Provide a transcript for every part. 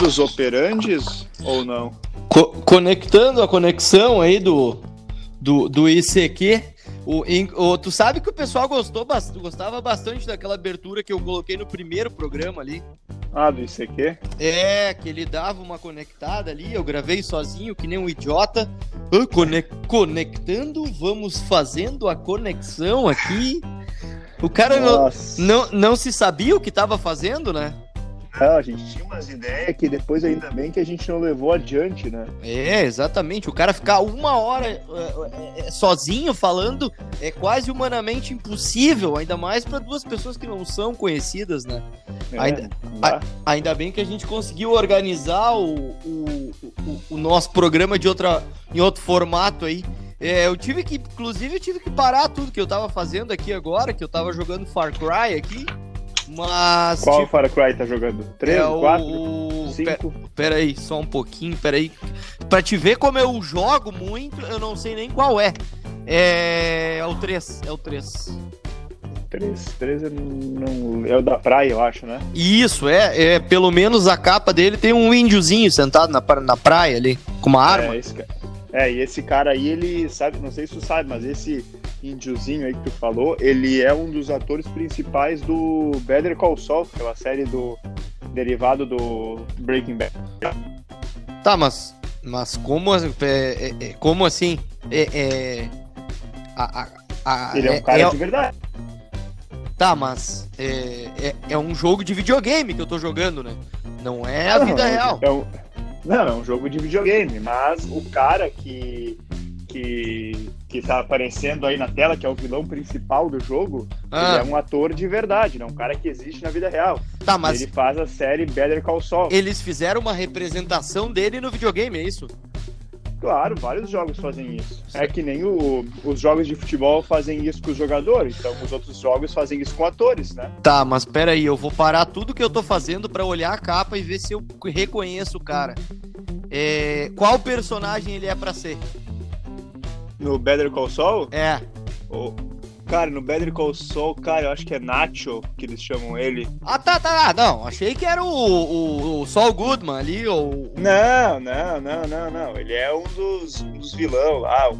modus operandes ou não? Co conectando a conexão aí do, do, do ICQ, o, o, tu sabe que o pessoal gostou, gostava bastante daquela abertura que eu coloquei no primeiro programa ali. Ah, do ICQ? É, que ele dava uma conectada ali, eu gravei sozinho, que nem um idiota. Conectando, vamos fazendo a conexão aqui. O cara não, não, não se sabia o que estava fazendo, né? Não, a gente tinha umas ideias que depois ainda bem que a gente não levou adiante, né? É, exatamente. O cara ficar uma hora é, é, sozinho falando é quase humanamente impossível, ainda mais para duas pessoas que não são conhecidas, né? É, ainda, a, ainda bem que a gente conseguiu organizar o, o, o, o nosso programa de outra, em outro formato aí. É, eu tive que, inclusive, eu tive que parar tudo que eu tava fazendo aqui agora, que eu tava jogando Far Cry aqui. Mas. Qual tipo, Far Cry tá jogando? 3, é 4, 5? Pera aí, só um pouquinho, pera aí. Pra te ver como eu jogo muito, eu não sei nem qual é. É, é o 3, é o 3. 3, 3 é, não, é o da praia, eu acho, né? Isso, é, é. Pelo menos a capa dele tem um índiozinho sentado na, na praia ali, com uma arma. É, esse, é, e esse cara aí, ele sabe, não sei se tu sabe, mas esse índiozinho aí que tu falou, ele é um dos atores principais do Better Call Saul, aquela série do derivado do Breaking Bad. Tá, mas, mas como, é, é, é como assim? É, é a, a, a, ele é um cara de verdade. Tá, mas é, é, um jogo de videogame que eu tô jogando, né? Não é a não, vida real. É um, não, é um jogo de videogame, mas o cara que que, que tá aparecendo aí na tela, que é o vilão principal do jogo, ah. ele é um ator de verdade, não é um cara que existe na vida real. Tá, mas... Ele faz a série Better Call Saul. Eles fizeram uma representação dele no videogame, é isso? Claro, vários jogos fazem isso. É que nem o, os jogos de futebol fazem isso com os jogadores, então os outros jogos fazem isso com atores, né? Tá, mas pera aí, eu vou parar tudo que eu tô fazendo para olhar a capa e ver se eu reconheço o cara. É, qual personagem ele é para ser? No Better Call Saul? É. O, cara, no Better Call Saul, cara, eu acho que é Nacho que eles chamam ele. Ah, tá, tá. Ah, não, achei que era o, o, o Saul Goodman ali, ou... Não, não, não, não, não. Ele é um dos, um dos vilão lá,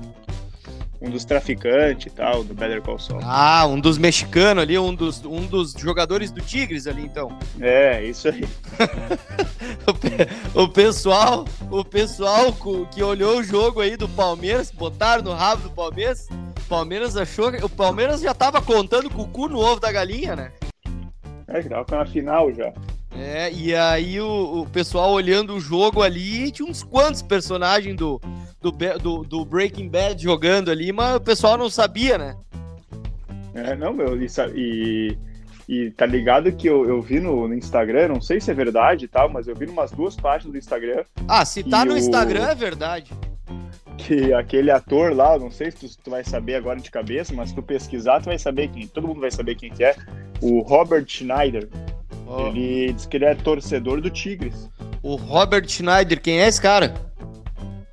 um dos traficantes e tal, do Better Call Saul. Ah, um dos mexicanos ali, um dos, um dos jogadores do Tigres ali, então. É, isso aí. o, pessoal, o pessoal que olhou o jogo aí do Palmeiras, botaram no rabo do Palmeiras, o Palmeiras achou que o Palmeiras já tava contando com o cu no ovo da galinha, né? É, que tava com a final já. É, e aí o, o pessoal olhando o jogo ali, tinha uns quantos personagens do, do, do, do, Breaking Bad jogando ali, mas o pessoal não sabia, né? É, não, meu, e, e, e tá ligado que eu, eu vi no, no, Instagram, não sei se é verdade e tal, mas eu vi umas duas páginas do Instagram. Ah, se tá no o... Instagram é verdade. Que aquele ator lá, não sei se tu, tu, vai saber agora de cabeça, mas se tu pesquisar, tu vai saber quem. Todo mundo vai saber quem que é. O Robert Schneider. Oh. Ele diz que ele é torcedor do Tigres. O Robert Schneider, quem é esse cara?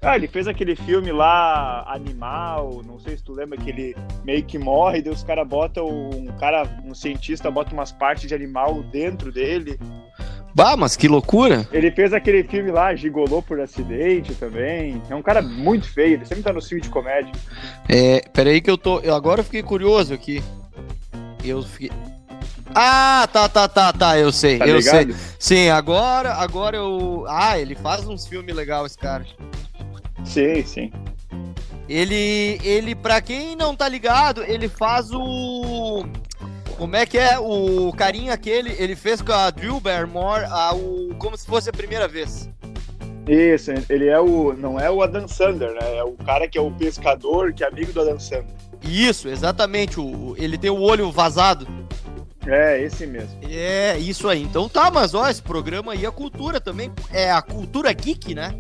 Ah, ele fez aquele filme lá, Animal, não sei se tu lembra que ele meio que morre, e daí os caras botam um cara, um cientista bota umas partes de animal dentro dele. Bah, mas que loucura! Ele fez aquele filme lá, Gigolou por acidente também. É um cara muito feio, ele sempre tá no filme de comédia. É, peraí que eu tô. Eu agora eu fiquei curioso aqui. Eu fiquei. Ah, tá, tá, tá, tá, eu sei, tá eu ligado? sei. Sim, agora, agora eu. Ah, ele faz uns filmes legais, esse cara. Sim, sim. Ele, ele, pra quem não tá ligado, ele faz o. Como é que é? O carinha aquele, ele fez com a Drew Barrymore a, o, como se fosse a primeira vez. Isso, ele é o. Não é o Adam Sander, né? É o cara que é o pescador, que é amigo do Adam Sander. Isso, exatamente. O, ele tem o olho vazado. É, esse mesmo. É, isso aí. Então tá, mas ó, esse programa aí é cultura também. É a cultura geek, né?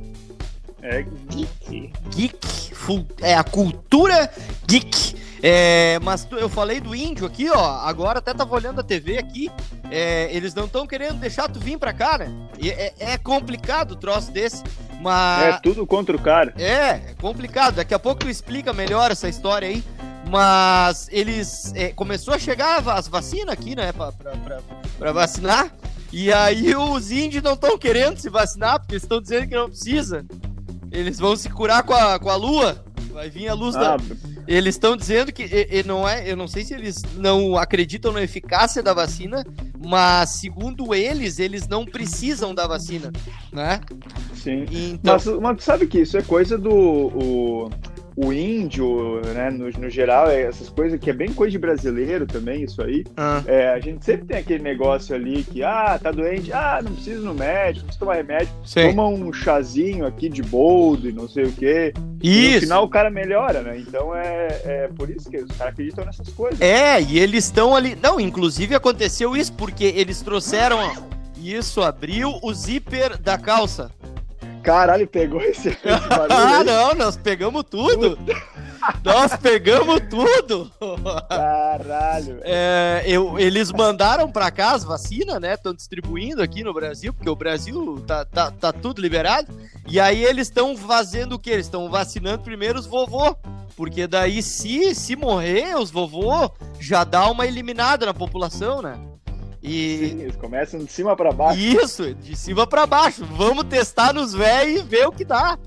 É geek. Geek. É a cultura geek. É, mas tu, eu falei do índio aqui, ó. Agora até tava olhando a TV aqui. É, eles não estão querendo deixar tu vir pra cá, né? É, é complicado o troço desse. Mas... É tudo contra o cara. É, é complicado. Daqui a pouco tu explica melhor essa história aí. Mas eles. É, começou a chegar as vacinas aqui, né? Pra, pra, pra, pra vacinar. E aí os índios não estão querendo se vacinar, porque eles estão dizendo que não precisa. Eles vão se curar com a, com a lua. Vai vir a luz ah, da. Eles estão dizendo que e, e não é. Eu não sei se eles não acreditam na eficácia da vacina, mas segundo eles, eles não precisam da vacina, né? Sim. Então... Mas, mas sabe que isso é coisa do. O o índio, né, no, no geral, é essas coisas que é bem coisa de brasileiro também, isso aí. Ah. É, a gente sempre tem aquele negócio ali que, ah, tá doente, ah, não precisa ir no médico, não precisa tomar remédio, Sim. toma um chazinho aqui de boldo e não sei o quê. Isso. E no final o cara melhora, né? Então é, é por isso que os caras acreditam nessas coisas. É, e eles estão ali. Não, inclusive aconteceu isso, porque eles trouxeram. Isso, abriu o zíper da calça. Caralho, pegou esse. esse ah, não, nós pegamos tudo. Nós pegamos tudo! Caralho! É, eu, eles mandaram pra cá as vacinas, né? Estão distribuindo aqui no Brasil, porque o Brasil tá, tá, tá tudo liberado. E aí eles estão fazendo o quê? Eles estão vacinando primeiro os vovô. Porque daí, se, se morrer os vovô, já dá uma eliminada na população, né? E... Sim, eles começam de cima para baixo. Isso, de cima para baixo. Vamos testar nos velhos e ver o que dá.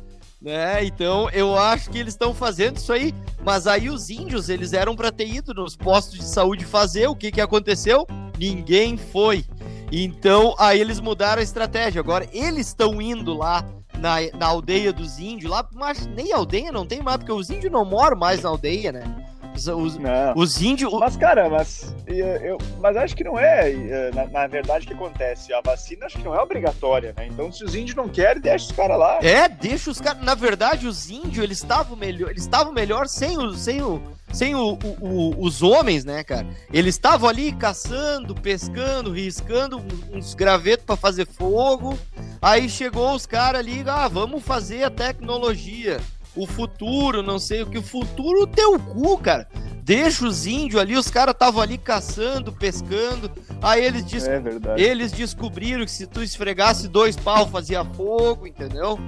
Né? Então eu acho que eles estão fazendo isso aí. Mas aí os índios, eles eram para ter ido nos postos de saúde fazer. O que, que aconteceu? Ninguém foi. Então aí eles mudaram a estratégia. Agora eles estão indo lá na, na aldeia dos índios, lá, mas nem aldeia não tem mais, porque os índios não moram mais na aldeia, né? Os, os índios. Mas, cara, mas, eu, eu, mas acho que não é, é. Na, na, verdade, o que acontece? A vacina acho que não é obrigatória, né? Então, se os índios não querem, deixa os caras lá. É, deixa os caras. Na verdade, os índios, eles estavam melhor, eles estavam melhor sem o. Sem o sem o, o, o, os homens, né, cara? Eles estavam ali caçando, pescando, riscando uns gravetos para fazer fogo. Aí chegou os caras ali, ah, vamos fazer a tecnologia o futuro, não sei o que. O futuro, teu cu, cara. Deixa os índios ali, os caras estavam ali caçando, pescando. Aí eles, des... é eles descobriram que se tu esfregasse dois pau fazia fogo, entendeu?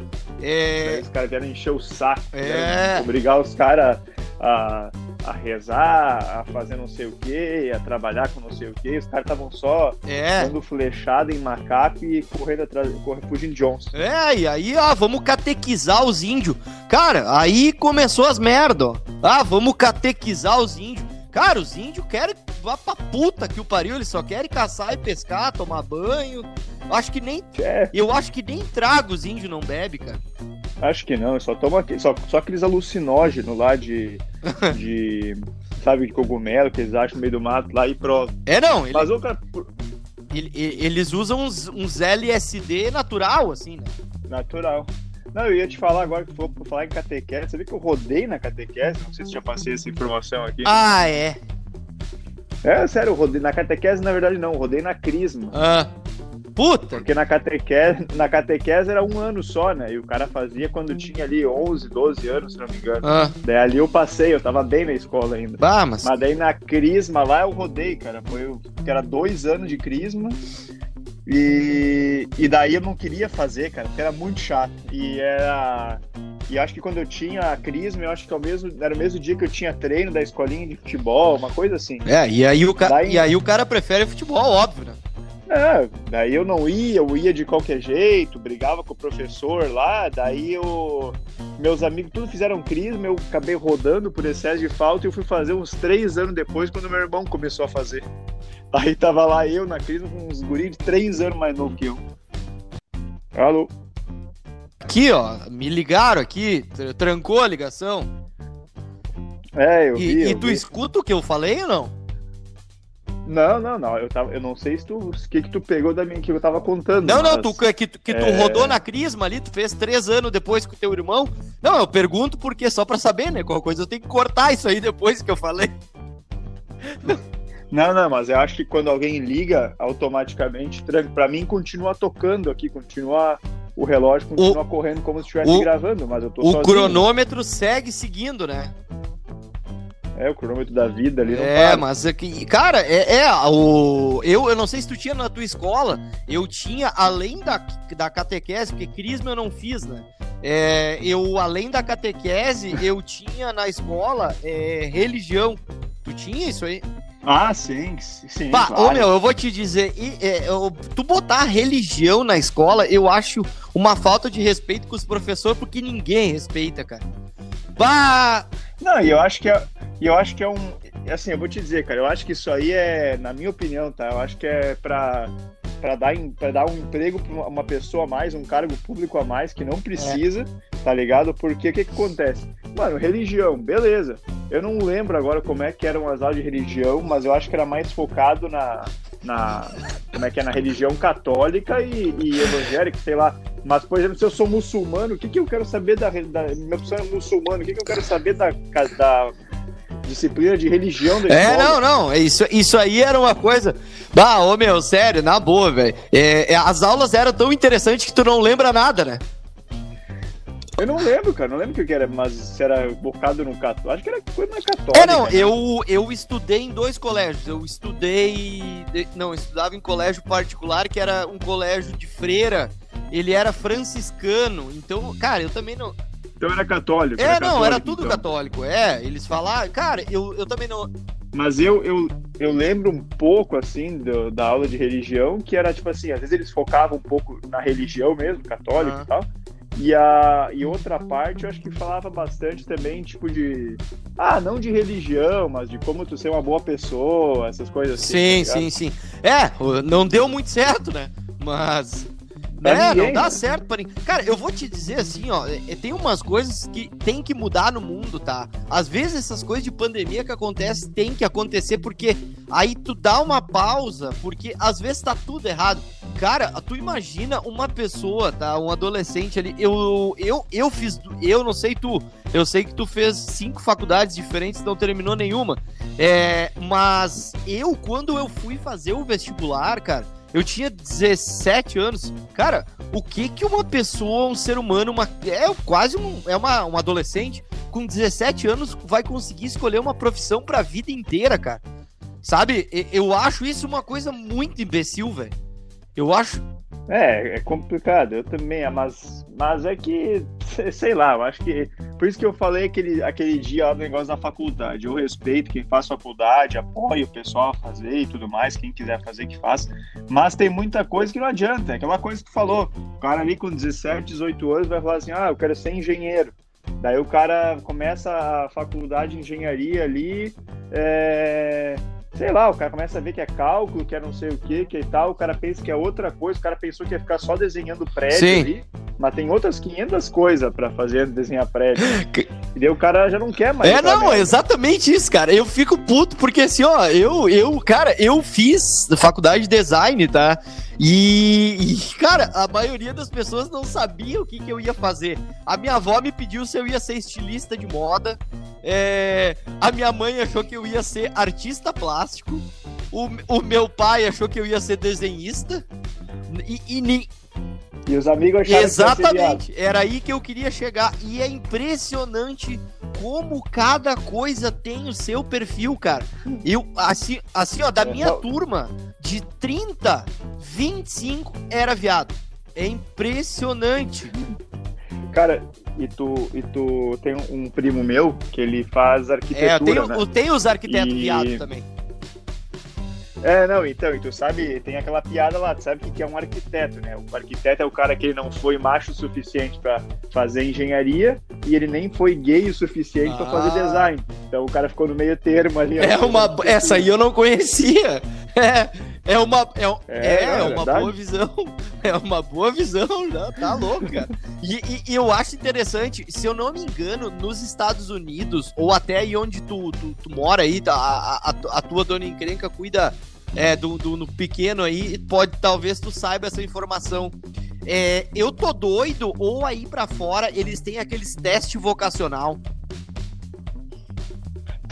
É... Os caras vieram encher o saco, é... obrigar os caras a, a rezar, a fazer não sei o que, a trabalhar com não sei o que. Os caras estavam só é. dando flechada em macaco e correndo atrás, correndo, fugindo de onça. É, e aí, ó, vamos catequizar os índios. Cara, aí começou as merda, ó. Ah, vamos catequizar os índios. Cara, os índios querem vá pra puta que o pariu, eles só querem caçar e pescar, tomar banho. Acho que nem. É. Eu acho que nem trago os índios não bebe, cara. Acho que não, só toma só, só aqueles alucinógenos lá de. de. sabe, de cogumelo que eles acham no meio do mato lá e pronto. É não, ele... Mas o cara. Eles usam uns, uns LSD natural, assim, né? Natural. Não, eu ia te falar agora que for falar em catequese. Você viu que eu rodei na catequese? Não sei se já passei essa informação aqui. Ah, é. É, sério, eu rodei na catequese, na verdade, não, eu rodei na crisma. Ah. Puta! Porque na catequese, na catequese era um ano só, né? E o cara fazia quando tinha ali 11, 12 anos, se não me engano. Ah. Daí ali eu passei, eu tava bem na escola ainda. Bah, mas... mas daí na crisma lá eu rodei, cara. Foi, que era dois anos de crisma. E, e daí eu não queria fazer, cara, porque era muito chato. E era. E acho que quando eu tinha a Crisma, eu acho que é o mesmo, era o mesmo dia que eu tinha treino da escolinha de futebol, uma coisa assim. É, e aí o, ca... daí... e aí o cara prefere futebol, óbvio, né? É, daí eu não ia, eu ia de qualquer jeito, brigava com o professor lá, daí eu, meus amigos tudo fizeram crisma, eu acabei rodando por excesso de falta e eu fui fazer uns três anos depois, quando meu irmão começou a fazer. Aí tava lá eu na crisma com uns guris de três anos mais novo que eu. Alô? Aqui, ó, me ligaram aqui, trancou a ligação. É, eu e, vi. E tu vi. escuta o que eu falei ou não? Não, não, não. Eu, tava, eu não sei se tu. O que, que tu pegou da minha que eu tava contando. Não, não, tu, que, que tu é... rodou na Crisma ali, tu fez três anos depois com o teu irmão. Não, eu pergunto porque só pra saber, né? Qual coisa eu tenho que cortar isso aí depois que eu falei. Não, não, mas eu acho que quando alguém liga, automaticamente, para mim continua tocando aqui, continua o relógio continua o, correndo como se estivesse gravando, mas eu tô O sozinho. cronômetro segue seguindo, né? É, o cronômetro da vida ali. é, para. mas é que, cara, é, é, o. Eu, eu não sei se tu tinha na tua escola, eu tinha, além da, da catequese, porque crisma eu não fiz, né? É, eu, além da catequese, eu tinha na escola é, religião. Tu tinha isso aí? Ah, sim, sim. Pá, claro. ô meu, eu vou te dizer, e, é, eu, tu botar religião na escola, eu acho uma falta de respeito com os professores, porque ninguém respeita, cara. Bah! Não, e eu acho que é, eu acho que é um. Assim, eu vou te dizer, cara, eu acho que isso aí é, na minha opinião, tá? Eu acho que é pra, pra, dar, pra dar um emprego pra uma pessoa a mais, um cargo público a mais, que não precisa, é. tá ligado? Porque o que, que acontece? Mano, religião, beleza. Eu não lembro agora como é que eram as aulas de religião, mas eu acho que era mais focado na, na como é que é na religião católica e, e evangélica, sei lá. Mas, por exemplo, se eu sou muçulmano, o que, que eu quero saber da, da minha opção é muçulmano? O que, que eu quero saber da, da disciplina de religião da É, não, não. Isso, isso aí era uma coisa. Bah, ô meu, sério, na boa, velho. É, é, as aulas eram tão interessantes que tu não lembra nada, né? Eu não lembro, cara, não lembro o que era, mas se era bocado no católico. Acho que era coisa na católica. É, não, né? eu, eu estudei em dois colégios. Eu estudei. Não, eu estudava em colégio particular, que era um colégio de freira. Ele era franciscano. Então, cara, eu também não. Então era católico. É, era não, católico, era tudo então. católico. É, eles falaram. Cara, eu, eu também não. Mas eu, eu, eu lembro um pouco, assim, do, da aula de religião, que era tipo assim, às vezes eles focavam um pouco na religião mesmo, católico e tal. E, a, e outra parte eu acho que falava bastante também, tipo, de. Ah, não de religião, mas de como tu ser uma boa pessoa, essas coisas assim. Sim, tá sim, sim. É, não deu muito certo, né? Mas. É, ninguém, não dá né? certo pra ninguém. Cara, eu vou te dizer assim, ó, é, é, tem umas coisas que tem que mudar no mundo, tá? Às vezes essas coisas de pandemia que acontecem tem que acontecer porque aí tu dá uma pausa, porque às vezes tá tudo errado. Cara, tu imagina uma pessoa, tá? Um adolescente ali. Eu, eu, eu fiz. Eu não sei tu. Eu sei que tu fez cinco faculdades diferentes, não terminou nenhuma. É, mas eu, quando eu fui fazer o vestibular, cara, eu tinha 17 anos. Cara, o que que uma pessoa, um ser humano, uma, é quase um, é uma, um adolescente, com 17 anos, vai conseguir escolher uma profissão pra vida inteira, cara? Sabe? Eu acho isso uma coisa muito imbecil, velho. Eu acho. É, é complicado, eu também, mas, mas é que, sei lá, eu acho que. Por isso que eu falei aquele, aquele dia lá do negócio da faculdade. Eu respeito quem faz faculdade, apoio o pessoal a fazer e tudo mais, quem quiser fazer que faça. Mas tem muita coisa que não adianta. É aquela coisa que tu falou. O cara ali com 17, 18 anos vai falar assim: ah, eu quero ser engenheiro. Daí o cara começa a faculdade de engenharia ali. É sei lá, o cara começa a ver que é cálculo, que é não sei o que, que é tal, o cara pensa que é outra coisa, o cara pensou que ia ficar só desenhando prédio Sim. ali, mas tem outras 500 coisas para fazer desenhar prédio. e daí o cara já não quer mais. É, não, é exatamente isso, cara. Eu fico puto porque assim, ó, eu, eu, cara, eu fiz faculdade de design, tá? E, e, cara, a maioria das pessoas não sabia o que, que eu ia fazer. A minha avó me pediu se eu ia ser estilista de moda. É, a minha mãe achou que eu ia ser artista plástico. O, o meu pai achou que eu ia ser desenhista. E, e, e os amigos acharam Exatamente, que era aí que eu queria chegar. E é impressionante como cada coisa tem o seu perfil, cara. Eu, assim, assim ó, da minha turma, de 30, 25 era viado. É impressionante. Cara, e tu, e tu tem um primo meu que ele faz arquitetura. É, tenho, né? tem os arquitetos e... viado também. É, não, então, e tu sabe, tem aquela piada lá, tu sabe o que é um arquiteto, né? O arquiteto é o cara que ele não foi macho o suficiente para fazer engenharia e ele nem foi gay o suficiente ah. para fazer design. Então o cara ficou no meio termo ali. É uma, essa aí eu não conhecia. É, é uma, é, é, é uma boa visão. É uma boa visão, tá louco, cara. E, e, e, eu acho interessante, se eu não me engano, nos Estados Unidos, ou até aí onde tu, tu, tu mora aí, tá, a, a, a tua dona encrenca cuida é, do, do no pequeno aí, pode talvez tu saiba essa informação. É, eu tô doido, ou aí para fora eles têm aqueles teste vocacional.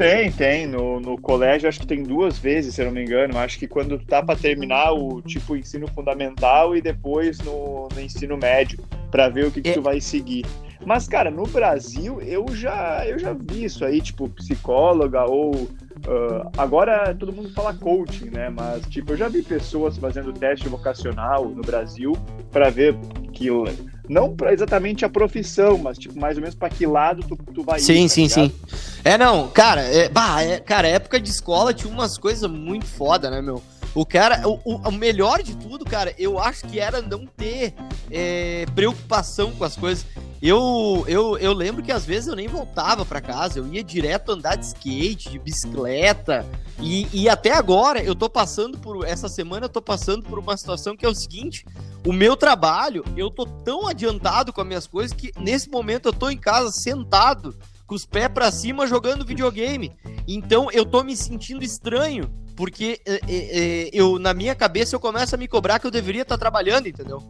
Tem, tem. No, no colégio acho que tem duas vezes, se eu não me engano. Acho que quando tá para terminar o tipo ensino fundamental e depois no, no ensino médio, para ver o que, que é... tu vai seguir. Mas, cara, no Brasil eu já, eu já vi isso aí, tipo, psicóloga ou. Uh, agora todo mundo fala coaching, né? Mas, tipo, eu já vi pessoas fazendo teste vocacional no Brasil para ver que. Não pra exatamente a profissão, mas, tipo, mais ou menos para que lado tu, tu vai sim, ir. Sim, tá sim, sim. É, não, cara, é, bah, é, cara, época de escola tinha umas coisas muito foda, né, meu? O cara, o, o, melhor de tudo, cara, eu acho que era não ter é, preocupação com as coisas. Eu, eu, eu lembro que às vezes eu nem voltava para casa, eu ia direto andar de skate, de bicicleta. E, e até agora eu tô passando por. Essa semana eu tô passando por uma situação que é o seguinte: o meu trabalho, eu tô tão adiantado com as minhas coisas que nesse momento eu tô em casa sentado, com os pés para cima, jogando videogame. Então eu tô me sentindo estranho porque é, é, eu, na minha cabeça, eu começo a me cobrar que eu deveria estar trabalhando, entendeu?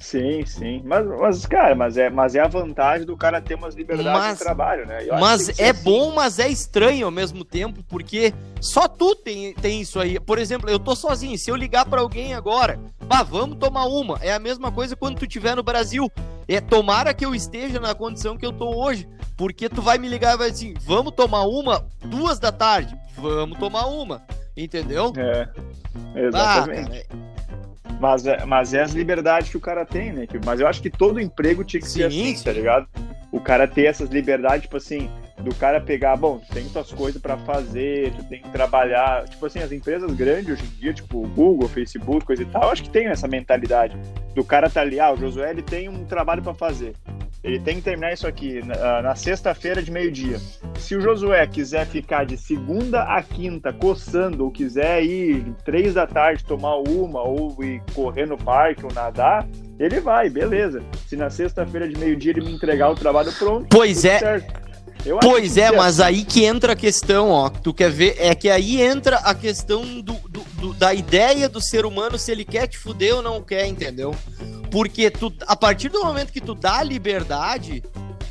Sim, sim. Mas, mas, cara, mas é, mas é a vantagem do cara ter umas liberdades mas, de trabalho, né? Eu mas é assim. bom, mas é estranho ao mesmo tempo, porque só tu tem, tem isso aí. Por exemplo, eu tô sozinho. Se eu ligar para alguém agora, bah, vamos tomar uma. É a mesma coisa quando tu estiver no Brasil. É tomara que eu esteja na condição que eu tô hoje. Porque tu vai me ligar e vai assim, vamos tomar uma duas da tarde vamos tomar uma. Entendeu? É. Exatamente. Ah, mas, é, mas é as liberdades que o cara tem, né? Mas eu acho que todo emprego tinha que sim, ser assim, sim. tá ligado? O cara ter essas liberdades, tipo assim, do cara pegar, bom, tu tem tuas coisas para fazer, tu tem que trabalhar. Tipo assim, as empresas grandes hoje em dia, tipo Google, Facebook, coisa e tal, acho que tem essa mentalidade do cara tá ali, ah, o Josué ele tem um trabalho para fazer. Ele tem que terminar isso aqui na, na sexta-feira de meio-dia. Se o Josué quiser ficar de segunda a quinta coçando, ou quiser ir três da tarde tomar uma, ou ir correr no parque ou nadar, ele vai, beleza. Se na sexta-feira de meio-dia ele me entregar o trabalho pronto, pois é. Certo. Pois é, mas aí que entra a questão, ó. Tu quer ver? É que aí entra a questão do, do, do, da ideia do ser humano se ele quer te fuder ou não quer, entendeu? Porque tu, a partir do momento que tu dá liberdade,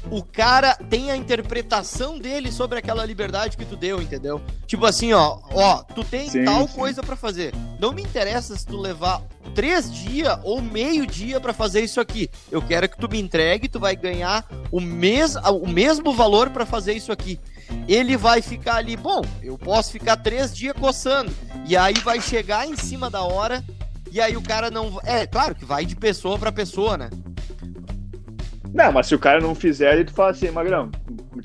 o cara tem a interpretação dele sobre aquela liberdade que tu deu, entendeu? Tipo assim, ó, ó, tu tem sim, tal sim. coisa para fazer. Não me interessa se tu levar três dias ou meio dia para fazer isso aqui. Eu quero que tu me entregue, tu vai ganhar o, mes o mesmo valor para fazer isso aqui. Ele vai ficar ali, bom, eu posso ficar três dias coçando. E aí vai chegar em cima da hora e aí o cara não. É, claro que vai de pessoa para pessoa, né? Não, mas se o cara não fizer, ele tu fala assim, Magrão,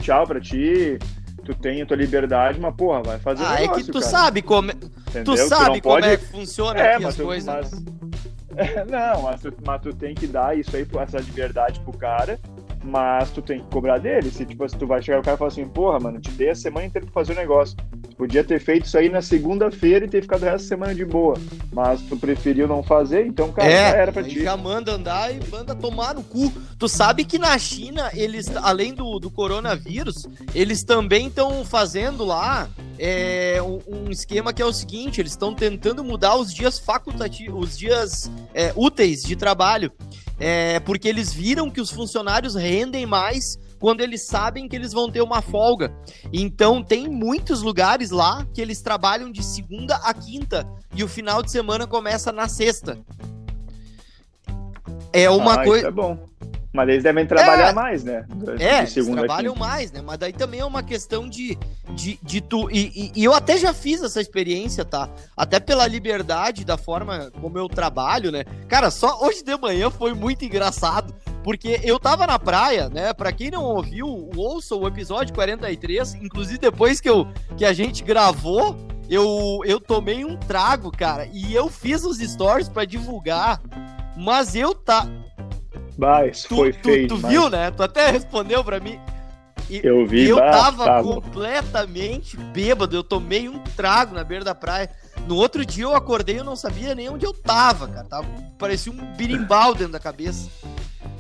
tchau pra ti, tu tem a tua liberdade, mas porra, vai fazer Ah, negócio, é que tu cara. sabe como. É- Entendeu? Tu sabe tu como pode... é que funciona é, aqui as tu, coisas. Mas... Né? não, mas tu, mas tu tem que dar isso aí, essa liberdade pro cara mas tu tem que cobrar dele. Se, tipo, se tu vai chegar o cara e falar assim, porra, mano, te dei a semana inteira pra fazer o negócio. Tu podia ter feito isso aí na segunda-feira e ter ficado essa semana de boa. Mas tu preferiu não fazer, então, cara, é, já era pra ti. Já manda andar e manda tomar no cu. Tu sabe que na China, eles, além do, do coronavírus, eles também estão fazendo lá é, um, um, esquema que é o seguinte: eles estão tentando mudar os dias facultativos, os dias é, úteis de trabalho é, porque eles viram que os funcionários rendem mais quando eles sabem que eles vão ter uma folga. Então tem muitos lugares lá que eles trabalham de segunda a quinta e o final de semana começa na sexta. É uma ah, coisa. é bom. Mas eles devem trabalhar é, mais, né? De é, eles trabalham mais, né? Mas daí também é uma questão de, de, de tu. E, e, e, eu até já fiz essa experiência, tá? Até pela liberdade da forma como eu trabalho, né? Cara, só hoje de manhã foi muito engraçado. Porque eu tava na praia, né? Pra quem não ouviu, ouça o episódio 43. Inclusive, depois que, eu, que a gente gravou, eu, eu tomei um trago, cara. E eu fiz os stories para divulgar. Mas eu tá. Isso tu, foi feio. Tu, tu viu, né? Tu até respondeu pra mim. E, eu vi, eu tava, tava completamente bêbado. Eu tomei um trago na beira da praia. No outro dia eu acordei e eu não sabia nem onde eu tava, cara. Tava, parecia um birimbau dentro da cabeça.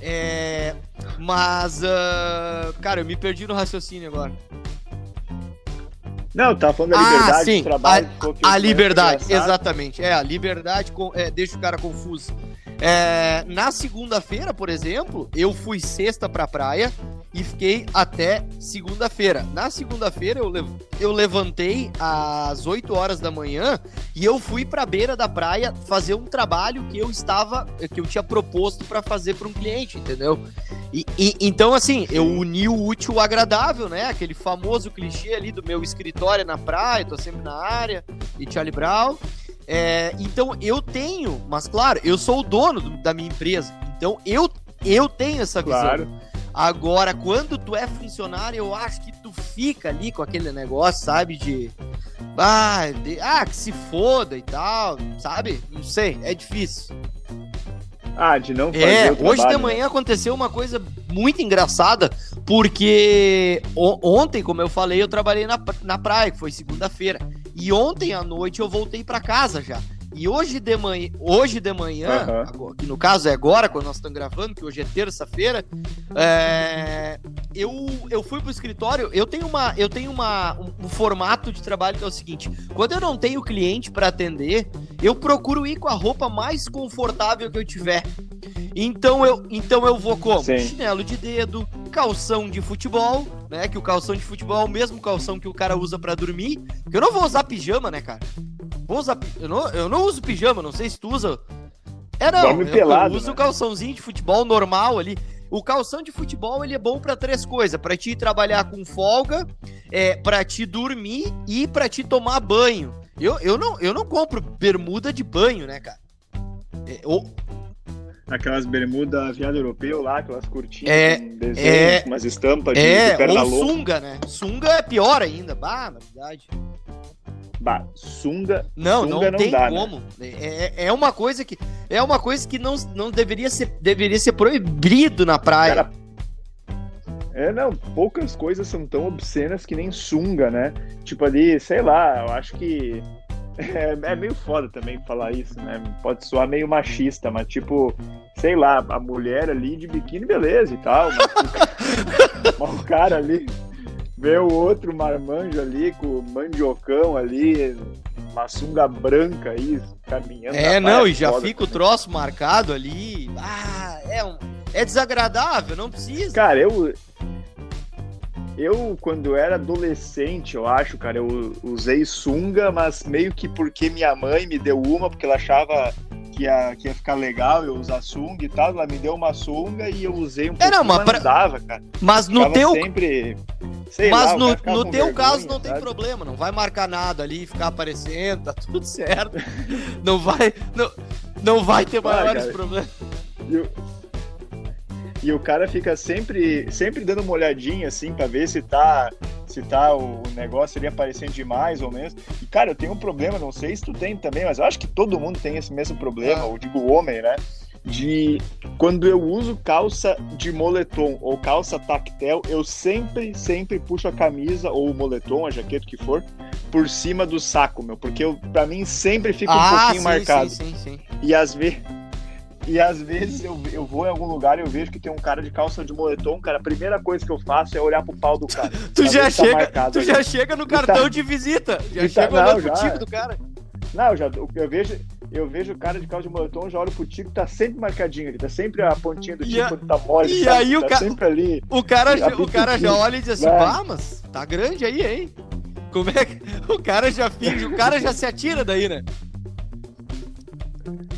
É, mas, uh, cara, eu me perdi no raciocínio agora. Não, tá falando da ah, liberdade ah, sim, do trabalho. A, a liberdade, exatamente. É, a liberdade é, deixa o cara confuso. É, na segunda-feira, por exemplo, eu fui sexta pra praia e fiquei até segunda-feira. Na segunda-feira eu, lev eu levantei às 8 horas da manhã e eu fui pra beira da praia fazer um trabalho que eu estava, que eu tinha proposto para fazer para um cliente, entendeu? E, e, então, assim, eu uni o útil ao agradável, né? Aquele famoso clichê ali do meu escritório na praia, tô sempre na área, e Charlie Brown. É, então eu tenho, mas claro, eu sou o dono do, da minha empresa. Então eu, eu tenho essa visão. Claro. Agora, quando tu é funcionário, eu acho que tu fica ali com aquele negócio, sabe? De. Ah, de, ah que se foda e tal, sabe? Não sei, é difícil. Ah, de não fazer É, o trabalho, hoje de né? manhã aconteceu uma coisa muito engraçada, porque ontem, como eu falei, eu trabalhei na, na praia, que foi segunda-feira. E ontem à noite eu voltei pra casa já. E hoje de manhã, hoje de manhã, Aham. agora- que no caso é agora, quando nós estamos gravando, que hoje é terça-feira, é, eu, eu fui pro escritório, eu tenho, uma, eu tenho uma, um, um formato de trabalho que é o seguinte, quando eu não tenho cliente pra atender, eu procuro ir com a roupa mais confortável que eu tiver. Então eu, então eu vou como? Sim. Chinelo de dedo, calção de futebol, né? Que o calção de futebol é o mesmo calção que o cara usa pra dormir. Eu não vou usar pijama, né, cara? Vou usar, eu não, eu não uso pijama, não sei se tu usa. É não, Dorme eu, pelado, eu uso né? o calçãozinho de futebol normal ali. O calção de futebol ele é bom pra três coisas: Pra te trabalhar com folga, é para te dormir e pra te tomar banho. Eu, eu, não, eu não compro bermuda de banho, né, cara? É, ou- Aquelas bermudas viado europeu lá, aquelas curtinhas É, com desenhos, é, com umas estampas de, É, de perna ou longa. sunga, né? Sunga é pior ainda. Bah, na verdade. Bah, sunga. Não, Sunga não, não tem dá, né? como. É, é- é uma coisa que é uma coisa que não, não deveria ser deveria ser proibido na praia. Cara, É, não, poucas coisas são tão obscenas que nem sunga, né? Tipo ali, sei lá, eu acho que é, é meio foda também falar isso, né? Pode soar meio machista, mas tipo, sei lá, a mulher ali de biquíni, beleza e tal, mas, o- mas o cara ali vê o outro marmanjo ali com o mandiocão ali, uma sunga branca aí, caminhando. é, não, e já foda fica o também. troço marcado ali. Ah, é um é desagradável, não precisa. Cara, eu. Eu, quando era adolescente, eu acho, cara, eu usei sunga, mas meio que porque minha mãe me deu uma, porque ela achava que ia, que ia ficar legal eu usar sunga e tal. Ela me deu uma sunga e eu usei um É, pouquinho, mas pra- dava, cara. Mas no Ficava teu sempre. Mas lá, no, no teu vergonha, caso não tem sabe? problema, não vai marcar nada ali, ficar aparecendo, tá tudo certo. Não vai não, não vai ter maiores cara. problemas. E o, e o cara fica sempre, sempre dando uma olhadinha assim pra ver se tá, se tá o negócio ali aparecendo demais ou menos. E cara, eu tenho um problema, não sei se tu tem também, mas eu acho que todo mundo tem esse mesmo problema, Ah. eu digo homem, né? De quando eu uso calça de moletom ou calça tactel, eu sempre, sempre puxo a camisa ou o moletom, a jaqueta que for, por cima do saco, meu, porque eu, pra mim sempre fica um ah, pouquinho sim, marcado. sim, sim, sim. E às vezes. E às vezes eu, eu vou em algum lugar e eu vejo que tem um cara de calça de moletom, cara, a primeira coisa que eu faço é olhar pro pau do cara. Tu já tá chega, marcado tu ali. já chega no E tá- cartão de visita. Já tá- chega olhando pro já. tico do cara. Não, eu já, eu vejo, eu vejo o cara de calça de moletom, já olho pro tico, tá sempre marcadinho ali, tá sempre a pontinha do tico quando tá mole, e sabe? aí o tá ca- sempre ali. O cara, o cara já olha e diz assim, pá, mas tá grande aí, hein? Como é que. O cara já finge, o cara já se atira daí, né?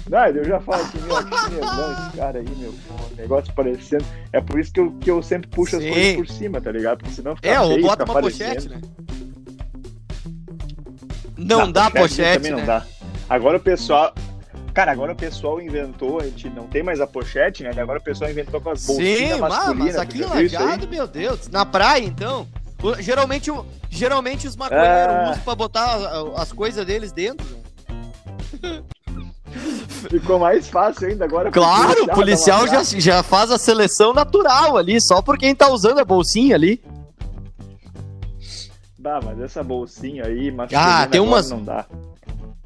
Não, eu já falo assim, meu, que esse cara aí, meu, negócio parecendo. É por isso que eu, que eu sempre puxo Sim. as coisas por cima, tá ligado? Porque senão fica É, ou bota fica uma pochete, né? Não dá pochete, também né? não dá. Agora o pessoal. Cara, agora o pessoal inventou, a gente não tem mais a pochete, né? Agora o pessoal inventou com as bolsinhas Sim, mas, masculinas. mas tu aqui? Lajado, meu Deus. Na praia, então. geralmente, geralmente os maconheiros Ah. usam pra botar as coisas deles dentro. né? Ficou mais fácil ainda agora. Claro, o policial já, já faz a seleção natural ali, só por quem tá usando a bolsinha ali. Dá, mas essa bolsinha aí, mas Ah, tem umas- não dá.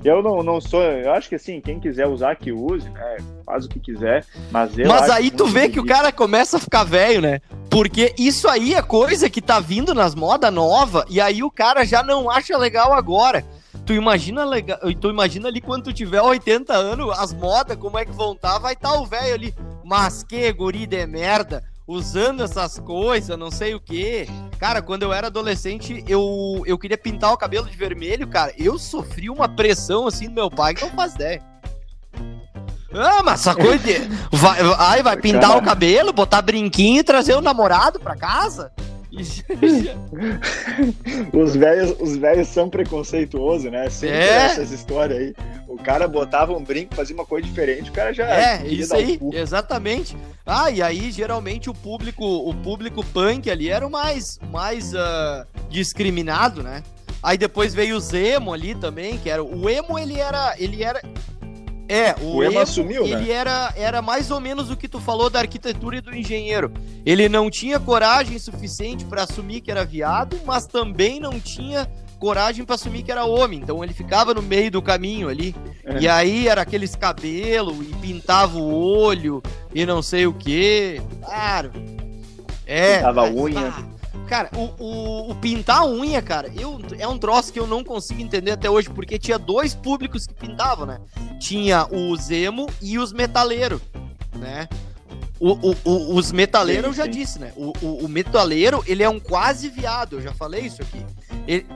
Eu não, não sou. Eu acho que assim, quem quiser usar que use, né? Faz o que quiser. Mas Mas aí tu vê que o cara começa a ficar velho, né? Porque isso aí é coisa que tá vindo nas modas nova e aí o cara já não acha legal agora. Tu imagina legal, tu imagina ali quando tu tiver 80 anos, as modas como é que vão tá, vai tá o velho ali, mas que guri de merda, usando essas coisas, não sei o que. Cara, quando eu era adolescente, eu, eu queria pintar o cabelo de vermelho, cara. Eu sofri uma pressão assim do meu pai que não faz ideia. Ah, mas essa coisa de. Vai, ai, vai pintar Cara. o cabelo, botar brinquinho e trazer o namorado pra casa? os velhos os velhos são preconceituosos, né? Sempre é. essas histórias aí. O cara botava um brinco, fazia uma coisa diferente, o cara já. É, isso aí, exatamente. Ah, e aí geralmente o público, o público punk ali era o mais, mais uh, discriminado, né? Aí depois veio o Zemo ali também, que era. O emo, ele era. Ele era. É, o, o emo assumiu, né? ele era, era mais ou menos o que tu falou da arquitetura e do engenheiro. Ele não tinha coragem suficiente para assumir que era viado, mas também não tinha coragem para assumir que era homem. Então ele ficava no meio do caminho ali. É. E aí era aqueles cabelos e pintava o olho e não sei o que. Claro. É. Pintava a unha. Ah, Cara, o, o, o, pintar a unha, cara, eu, é um troço que eu não consigo entender até hoje, porque tinha dois públicos que pintavam, né? Tinha os emo e os metaleiros, né? O, o, o, os metaleiros eu já disse, né? O, o, o, metaleiro, ele é um quase viado, eu já falei isso aqui. Ele...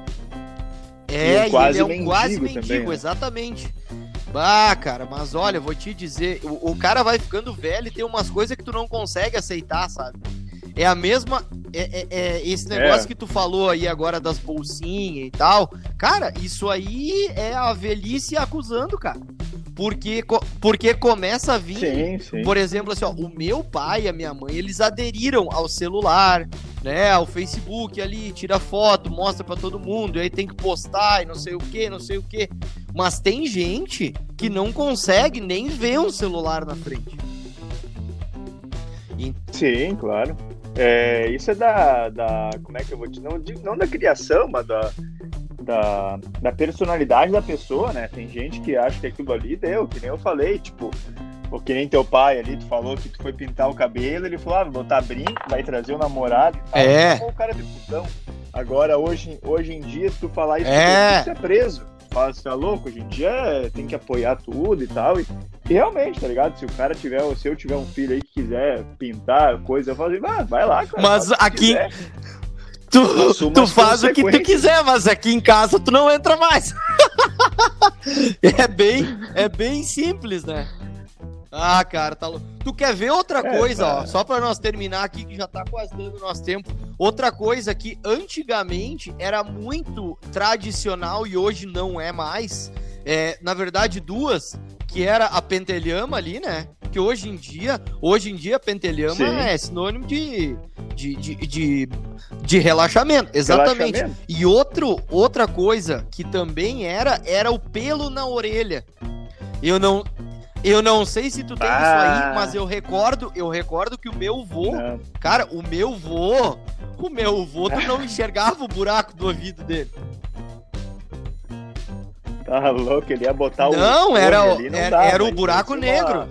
É, um ele é um mendigo quase mendigo, também, né? exatamente. Ah, cara, mas olha, vou te dizer, o, o cara vai ficando velho e tem umas coisas que tu não consegue aceitar, sabe? É a mesma. É, é, é esse negócio é. que tu falou aí agora das bolsinhas e tal. Cara, isso aí é a velhice acusando, cara. Porque, porque começa a vir, sim, sim. por exemplo, assim, ó, o meu pai e a minha mãe, eles aderiram ao celular, né, ao Facebook ali, tira foto, mostra para todo mundo, e aí tem que postar e não sei o que, não sei o que. Mas tem gente que não consegue nem ver um celular na frente. Sim, claro. É, isso é da, da. Como é que eu vou te. Não, não da criação, mas da, da, da personalidade da pessoa, né? Tem gente que acha que aquilo ali deu, que nem eu falei, tipo, ou que nem teu pai ali, tu falou que tu foi pintar o cabelo, ele falou, ah, vou botar brinco, vai trazer o um namorado e tal. É. o cara de putão. Agora, hoje, hoje em dia, se tu falar isso, é. tu é preso. Fala, você tá louco? Hoje em dia tem que apoiar tudo e tal. E, e, realmente, tá ligado? Se o cara tiver, se eu tiver um filho aí que quiser pintar coisa, eu falo assim, ah, vai lá, cara. Mas aqui. Tu, tu faz o que tu quiser, mas aqui em casa tu não entra mais. é bem, é bem simples, né? Ah, cara, tá louco. Tu quer ver outra é, coisa, ó? Só pra nós terminar aqui, que já tá quase dando nosso tempo. Outra coisa que antigamente era muito tradicional e hoje não é mais. É, na verdade, duas, que era a pentelhama ali, né? Que hoje em dia, hoje em dia, pentelhama Sim. é sinônimo de, de, de, de, de relaxamento. Exatamente. Relaxamento. E outro, outra coisa que também era, era o pelo na orelha. Eu não, eu não sei se tu tem ah. isso aí, ah. mas eu recordo, eu recordo que o meu vô, não. cara, o meu vô, o meu vô, tu não enxergava o buraco do ouvido dele. Tá louco, ele ia botar o. Não, era, ali, não era, dava, era o buraco negro.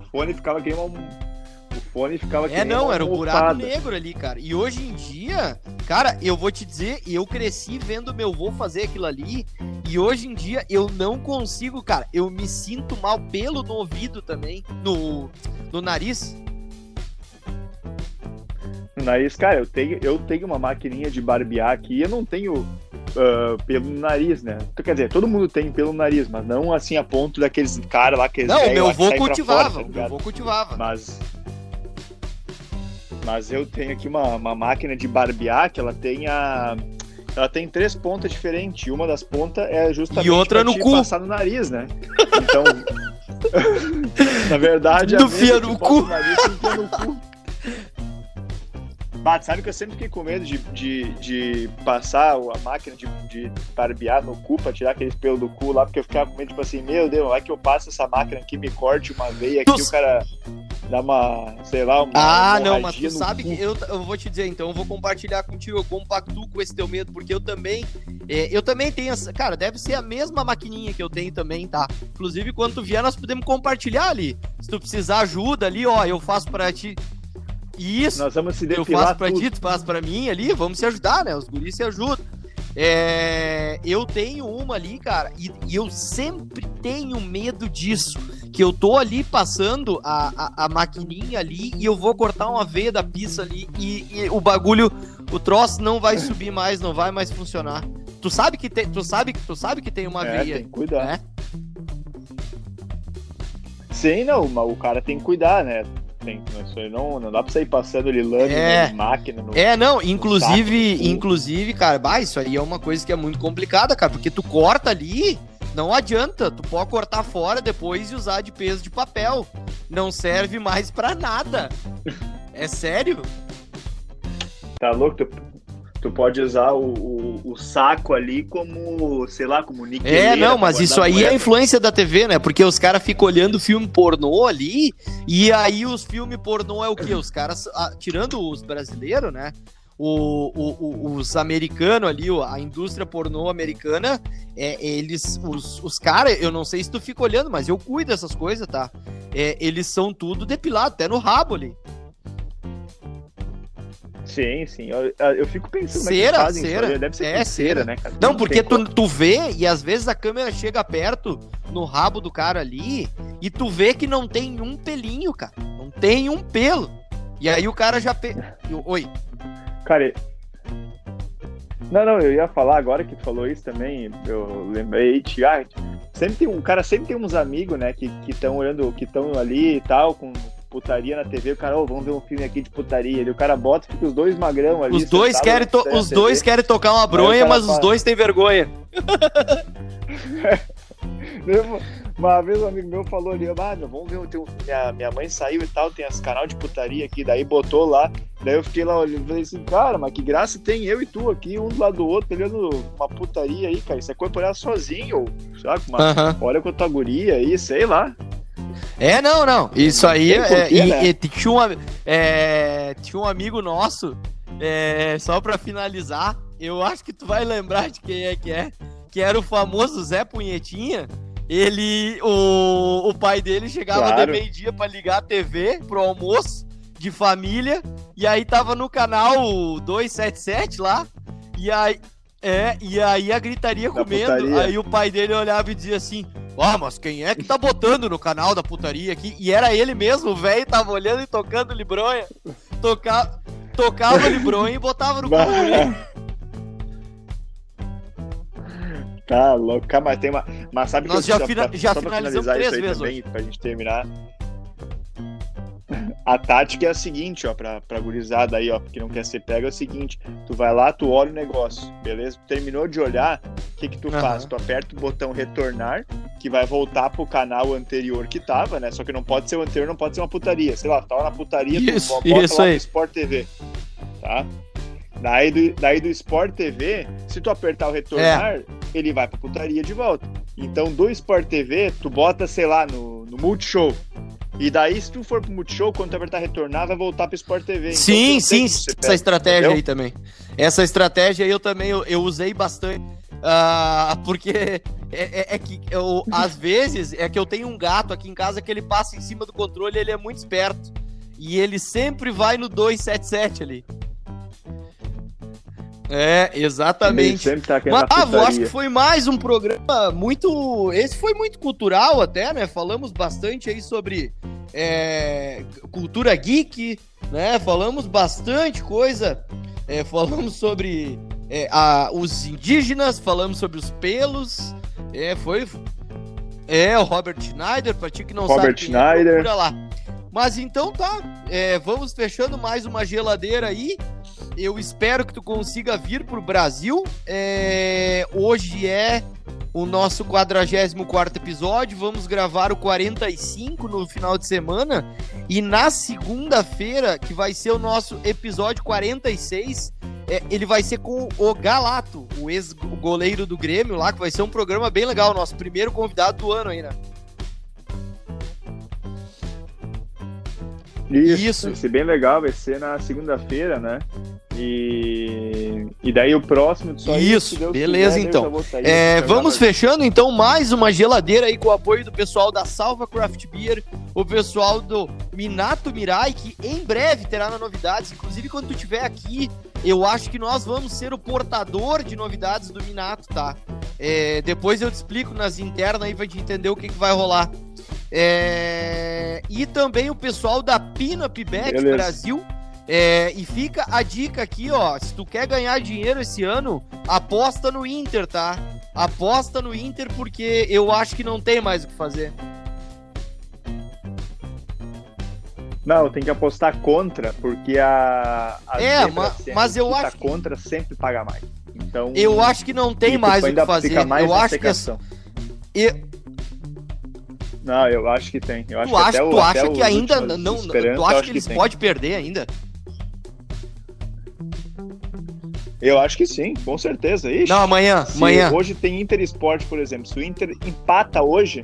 O fone ficava que uma o fone ficava É, não, era o buraco negro ali, cara. E hoje em dia, cara, eu vou te dizer, eu cresci vendo meu avô fazer aquilo ali. E hoje em dia eu não consigo, cara. Eu me sinto mal pelo no ouvido também, no, no nariz. No nariz, cara, eu tenho, eu tenho uma maquininha de barbear aqui. Eu não tenho Uh, pelo nariz, né? Quer dizer, todo mundo tem pelo nariz, mas não assim a ponto daqueles caras lá que Não, o meu avô cultivava, fora, tá meu avô cultivava. Mas mas eu tenho aqui uma, uma máquina de barbear que ela tem a. Ela tem três pontas diferentes. Uma das pontas é justamente e outra no cu. passar no nariz, né? Então. na verdade, do fia no cu. Nariz, no cu. Bah, sabe que eu sempre fiquei com medo de, de, de passar a máquina de, de barbear no cu pra tirar aqueles pelos do cu lá, porque eu ficava com medo, tipo assim, meu Deus, vai que eu passo essa máquina aqui, me corte uma veia aqui, tu... o cara dá uma, sei lá, uma. Ah, não, mas tu sabe cu. que eu, eu vou te dizer, então, eu vou compartilhar contigo, eu compactuo com esse teu medo, porque eu também. É, eu também tenho essa. Cara, deve ser a mesma maquininha que eu tenho também, tá? Inclusive, quando tu vier, nós podemos compartilhar ali. Se tu precisar ajuda ali, ó, eu faço pra ti. Isso. Nós vamos se depilar Eu faço pra tudo. ti, tu faz pra mim ali, vamos se ajudar, né? Os guris se ajudam. É, eu tenho uma ali, cara, e, e, eu sempre tenho medo disso. Que eu tô ali passando a, a, a, maquininha ali e eu vou cortar uma veia da pista ali e, e, o bagulho, o troço não vai subir mais, não vai mais funcionar. Tu sabe que tem, tu sabe, tu sabe que tem uma é, veia. Tem que cuidar. Né? Sim, não, o cara tem que cuidar, né? Tem. Isso aí não, não dá pra sair passando lâmina, É. máquina. No... É, não, inclusive, saco, cu. inclusive, cara, bah, isso aí é uma coisa que é muito complicada, cara, porque tu corta ali, não adianta, tu pode cortar fora depois e usar de peso de papel. Não serve mais pra nada. É sério? Tá louco? Tu, tu pode usar o, o, o saco ali como, sei lá, como niqueleira. É, não, mas isso aí é moeda. influência da TV, né? Porque os caras ficam olhando filme pornô ali, e aí os filmes pornô é o quê? Os caras, ah, tirando os brasileiros, né? O, o- o- os americanos ali, a indústria pornô americana, é, eles, os, os caras, eu não sei se tu fica olhando, mas eu cuido dessas coisas, tá? É, eles são tudo depilado, até no rabo ali. Sim, sim. Eu, eu fico pensando Cera, fazem cera. Deve ser É, cera. né, cara? Não, porque tu, tu vê e às vezes a câmera chega perto no rabo do cara ali e tu vê que não tem um pelinho, cara. Não tem um pelo. E aí o cara já. Pe... Oi. Cara, não, não, eu ia falar agora que tu falou isso também, eu lembrei, Tiago, sempre tem um o cara sempre tem uns amigos, né, que estão olhando, que estão ali e tal, com putaria na TV, o cara, ô, vamos ver um filme aqui de putaria, e o cara bota, fica os dois magrão ali. Os dois, querem os dois querem tocar uma bronha, mas os fala- dois têm vergonha. Uma vez um amigo meu falou ali, ah, meu, vamos ver, tem um- minha, minha mãe saiu e tal, tem esse canal de putaria aqui, daí botou lá, daí eu fiquei lá olhando e falei assim, cara, mas que graça tem eu e tu aqui, um do lado do outro, olhando uma putaria aí, cara, isso é coisa pra olhar sozinho, ou, sabe, uma, Aham. olha com a tua guria aí, sei lá. É, não, não. Isso aí é. porquê, e- né? e tinha, um, é, tinha um amigo nosso, é, só pra finalizar, eu acho que tu vai lembrar de quem é que é, que era o famoso Zé Punhetinha. Ele. O, o pai dele chegava Claro. de meio-dia pra ligar a TV pro almoço de família, e aí tava no canal 277 lá, e aí. É, e aí a gritaria Da comendo, putaria. aí o pai dele olhava e dizia assim: ah, mas quem é que tá botando no canal da putaria aqui? E era ele mesmo, o velho tava olhando e tocando libronha. Toca... Tocava libronha e botava no Bah. cu. Tá louco, mas tem uma. Mas sabe Nós que eu já fina- já finalizamos três vezes também, pra gente terminar. A tática é a seguinte, ó, pra, pra gurizada aí, ó, que não quer ser pega, é o seguinte: tu vai lá, tu olha o negócio, beleza? Tu terminou de olhar, o que que tu Aham. faz? Tu aperta o botão retornar, que vai voltar pro canal anterior que tava, né? Só que não pode ser o anterior, não pode ser uma putaria. Sei lá, tu tava na putaria, Isso, tu bota isso lá aí. no Sport TV, tá? Daí do, daí do Sport TV, se tu apertar o retornar, ele vai pra putaria de volta. Então, do Sport TV, tu bota, sei lá, no, no Multishow. E daí, se tu for pro Multishow, quando tu apertar retornar, vai voltar pro Sport TV. Então, Sim, sim, essa estratégia entendeu? aí também. Essa estratégia aí eu também eu, eu usei bastante. ah, porque é, é- é que eu, às vezes é que eu tenho um gato aqui em casa que ele passa em cima do controle ele é muito esperto. E ele sempre vai no 277 ali. É, exatamente. tá Mas, ah, eu acho que foi mais um programa muito. Esse foi muito cultural até, né? Falamos bastante aí sobre é, cultura geek, né? Falamos bastante coisa. É, falamos sobre é, a- os indígenas, falamos sobre os pelos. É, foi. É, o Robert Schneider, pra ti que não Robert sabe. é, Schneider. procura lá. Mas então tá. é, vamos fechando mais uma geladeira aí. Eu espero que tu consiga vir pro Brasil. É, hoje é o nosso 44 episódio. Vamos gravar o 45 no final de semana. E na segunda-feira, que vai ser o nosso episódio 46, é, ele vai ser com o Galato, o ex-goleiro do Grêmio lá, que vai ser um programa bem legal. Nosso primeiro convidado do ano aí, né? Isso, Isso. vai ser bem legal, vai ser na segunda-feira, né? E, e daí o próximo aí, Isso, Deus beleza, quiser, então. É, já vamos fechando então mais uma geladeira aí com o apoio do pessoal da Salva Craft Beer, o pessoal do Minato Mirai, que em breve terá novidades. Inclusive, quando tu estiver aqui, eu acho que nós vamos ser o portador de novidades do Minato, tá? É, depois eu te explico nas internas aí pra gente entender o que, que vai rolar. É, e também o pessoal da Pinup Bet Beleza. Brasil. É, e fica a dica aqui, ó. Se tu quer ganhar dinheiro esse ano, aposta no Inter, tá? Aposta no Inter porque eu acho que não tem mais o que fazer. Não, tem que apostar contra, porque a. a é, mas, mas eu tá acho. contra sempre paga mais. Então. Eu acho que não tem mais o que fazer. eu acho que. Eu... Não, eu acho que tem. Eu acho tu que acha, até tu o, acha que ainda não. Tu acha que eles que podem perder ainda? Eu acho que sim, com certeza. Ixi, não, amanhã, amanhã. Hoje tem Inter Sport, por exemplo. Se o Inter empata hoje,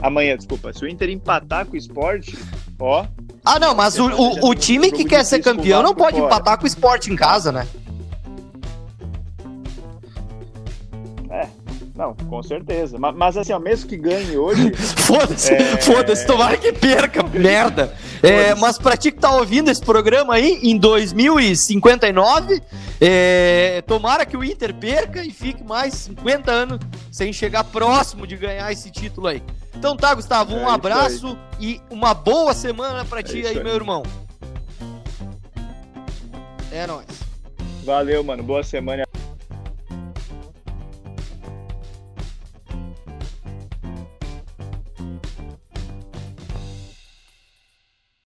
amanhã, desculpa, se o Inter empatar com o Sport, ó. Ah, não, mas o, o, o time que quer ser campeão não pode fora. empatar com o Sport em casa, né? Não, com certeza. Mas, mas assim, ó, mesmo que ganhe hoje. foda-se, é... foda-se, tomara que perca, merda. É, mas pra ti que tá ouvindo esse programa aí, em 2059, é, tomara que o Inter perca e fique mais 50 anos sem chegar próximo de ganhar esse título aí. Então tá, Gustavo, um é abraço e uma boa semana pra ti aí, aí, meu irmão. É nóis. Valeu, mano. Boa semana.